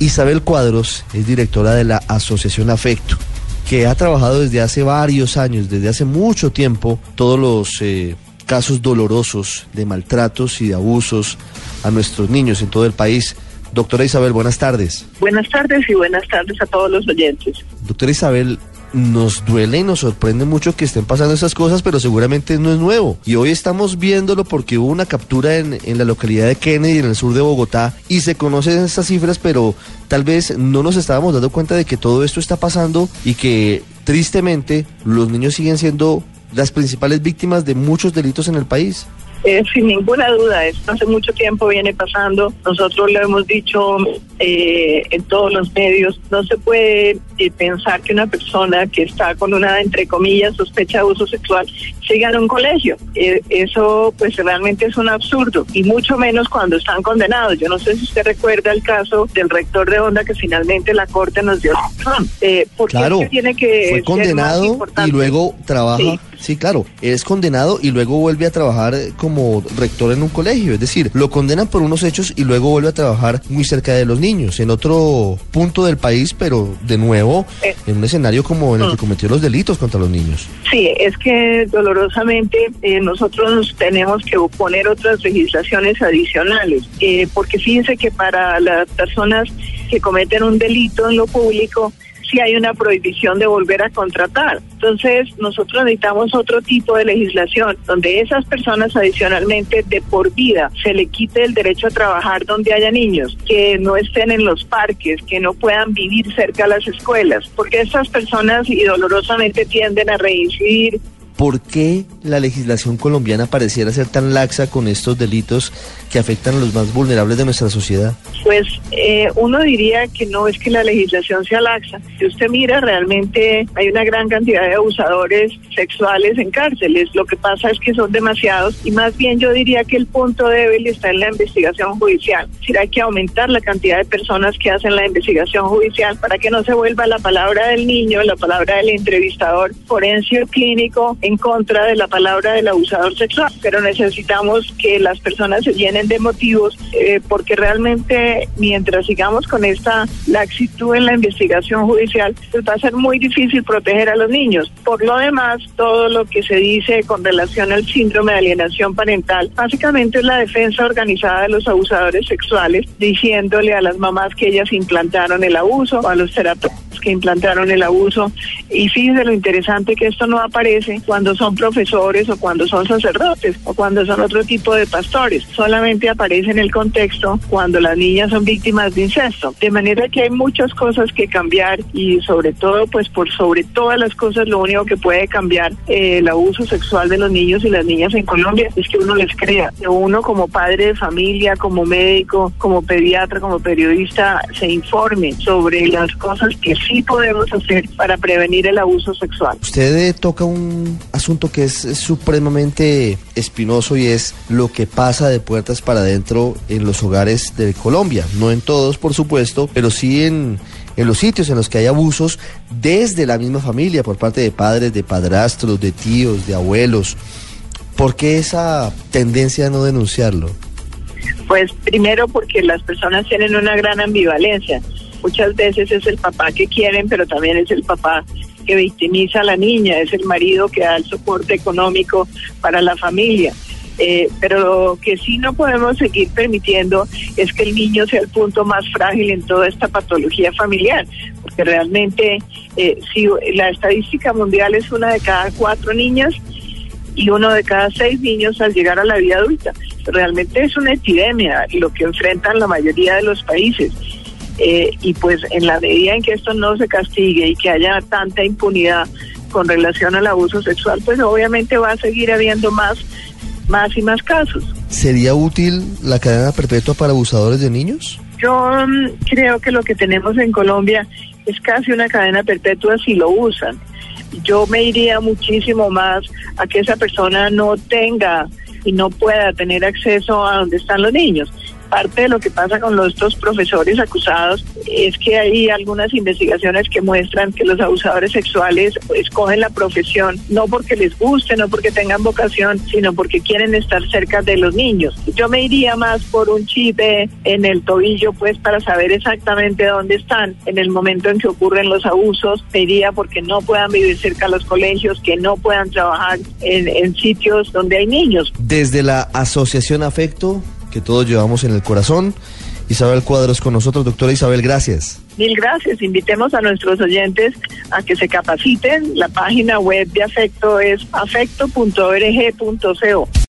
Isabel Cuadros es directora de la Asociación Afecto, que ha trabajado desde hace varios años, desde hace mucho tiempo, todos los eh, casos dolorosos de maltratos y de abusos a nuestros niños en todo el país. Doctora Isabel, buenas tardes. Buenas tardes y buenas tardes a todos los oyentes. Doctora Isabel, nos duele y nos sorprende mucho que estén pasando esas cosas, pero seguramente no es nuevo. Y hoy estamos viéndolo porque hubo una captura en, en, la localidad de Kennedy, en el sur de Bogotá, y se conocen estas cifras, pero tal vez no nos estábamos dando cuenta de que todo esto está pasando y que tristemente los niños siguen siendo las principales víctimas de muchos delitos en el país. Eh, sin ninguna duda, esto hace mucho tiempo viene pasando. Nosotros lo hemos dicho eh, en todos los medios. No se puede eh, pensar que una persona que está con una, entre comillas, sospecha de abuso sexual siga en un colegio. Eh, eso, pues, realmente es un absurdo. Y mucho menos cuando están condenados. Yo no sé si usted recuerda el caso del rector de Onda que finalmente la corte nos dio razón. Eh, porque claro, es que tiene que fue condenado y luego trabaja. Sí. Sí, claro, es condenado y luego vuelve a trabajar como rector en un colegio. Es decir, lo condenan por unos hechos y luego vuelve a trabajar muy cerca de los niños, en otro punto del país, pero de nuevo Eh. en un escenario como en el que cometió los delitos contra los niños. Sí, es que dolorosamente eh, nosotros tenemos que poner otras legislaciones adicionales, eh, porque fíjense que para las personas que cometen un delito en lo público, sí hay una prohibición de volver a contratar. Entonces, nosotros necesitamos otro tipo de legislación donde esas personas adicionalmente de por vida se le quite el derecho a trabajar donde haya niños, que no estén en los parques, que no puedan vivir cerca de las escuelas, porque estas personas y dolorosamente tienden a reincidir ¿Por qué la legislación colombiana pareciera ser tan laxa con estos delitos que afectan a los más vulnerables de nuestra sociedad? Pues eh, uno diría que no es que la legislación sea laxa. Si usted mira, realmente hay una gran cantidad de abusadores sexuales en cárceles. Lo que pasa es que son demasiados y más bien yo diría que el punto débil está en la investigación judicial. Decir, hay que aumentar la cantidad de personas que hacen la investigación judicial para que no se vuelva la palabra del niño, la palabra del entrevistador forense o clínico contra de la palabra del abusador sexual. Pero necesitamos que las personas se llenen de motivos eh, porque realmente mientras sigamos con esta laxitud en la investigación judicial, pues va a ser muy difícil proteger a los niños. Por lo demás, todo lo que se dice con relación al síndrome de alienación parental, básicamente es la defensa organizada de los abusadores sexuales, diciéndole a las mamás que ellas implantaron el abuso, o a los terapeutas que implantaron el abuso. Y fíjense lo interesante que esto no aparece cuando son profesores o cuando son sacerdotes o cuando son otro tipo de pastores. Solamente aparece en el contexto cuando las niñas son víctimas de incesto. De manera que hay muchas cosas que cambiar y sobre todo, pues por sobre todas las cosas, lo único que puede cambiar eh, el abuso sexual de los niños y las niñas en Colombia es que uno les crea. Uno como padre de familia, como médico, como pediatra, como periodista, se informe sobre las cosas que sí podemos hacer para prevenir el abuso sexual. Usted eh, toca un asunto que es, es supremamente espinoso y es lo que pasa de puertas para adentro en los hogares de Colombia. No en todos, por supuesto, pero sí en, en los sitios en los que hay abusos desde la misma familia, por parte de padres, de padrastros, de tíos, de abuelos. ¿Por qué esa tendencia a no denunciarlo? Pues primero porque las personas tienen una gran ambivalencia. Muchas veces es el papá que quieren, pero también es el papá que victimiza a la niña, es el marido que da el soporte económico para la familia. Eh, pero lo que sí no podemos seguir permitiendo es que el niño sea el punto más frágil en toda esta patología familiar, porque realmente eh, si la estadística mundial es una de cada cuatro niñas y uno de cada seis niños al llegar a la vida adulta. Realmente es una epidemia lo que enfrentan la mayoría de los países. Eh, y pues en la medida en que esto no se castigue y que haya tanta impunidad con relación al abuso sexual, pues obviamente va a seguir habiendo más, más y más casos. ¿Sería útil la cadena perpetua para abusadores de niños? Yo um, creo que lo que tenemos en Colombia es casi una cadena perpetua si lo usan. Yo me iría muchísimo más a que esa persona no tenga y no pueda tener acceso a donde están los niños. Parte de lo que pasa con los, estos profesores acusados es que hay algunas investigaciones que muestran que los abusadores sexuales escogen la profesión no porque les guste, no porque tengan vocación, sino porque quieren estar cerca de los niños. Yo me iría más por un chip en el tobillo, pues para saber exactamente dónde están en el momento en que ocurren los abusos. Me iría porque no puedan vivir cerca de los colegios, que no puedan trabajar en, en sitios donde hay niños. Desde la Asociación Afecto, que todos llevamos en el corazón, Isabel Cuadros con nosotros. Doctora Isabel, gracias. Mil gracias. Invitemos a nuestros oyentes a que se capaciten. La página web de Afecto es afecto.org.co.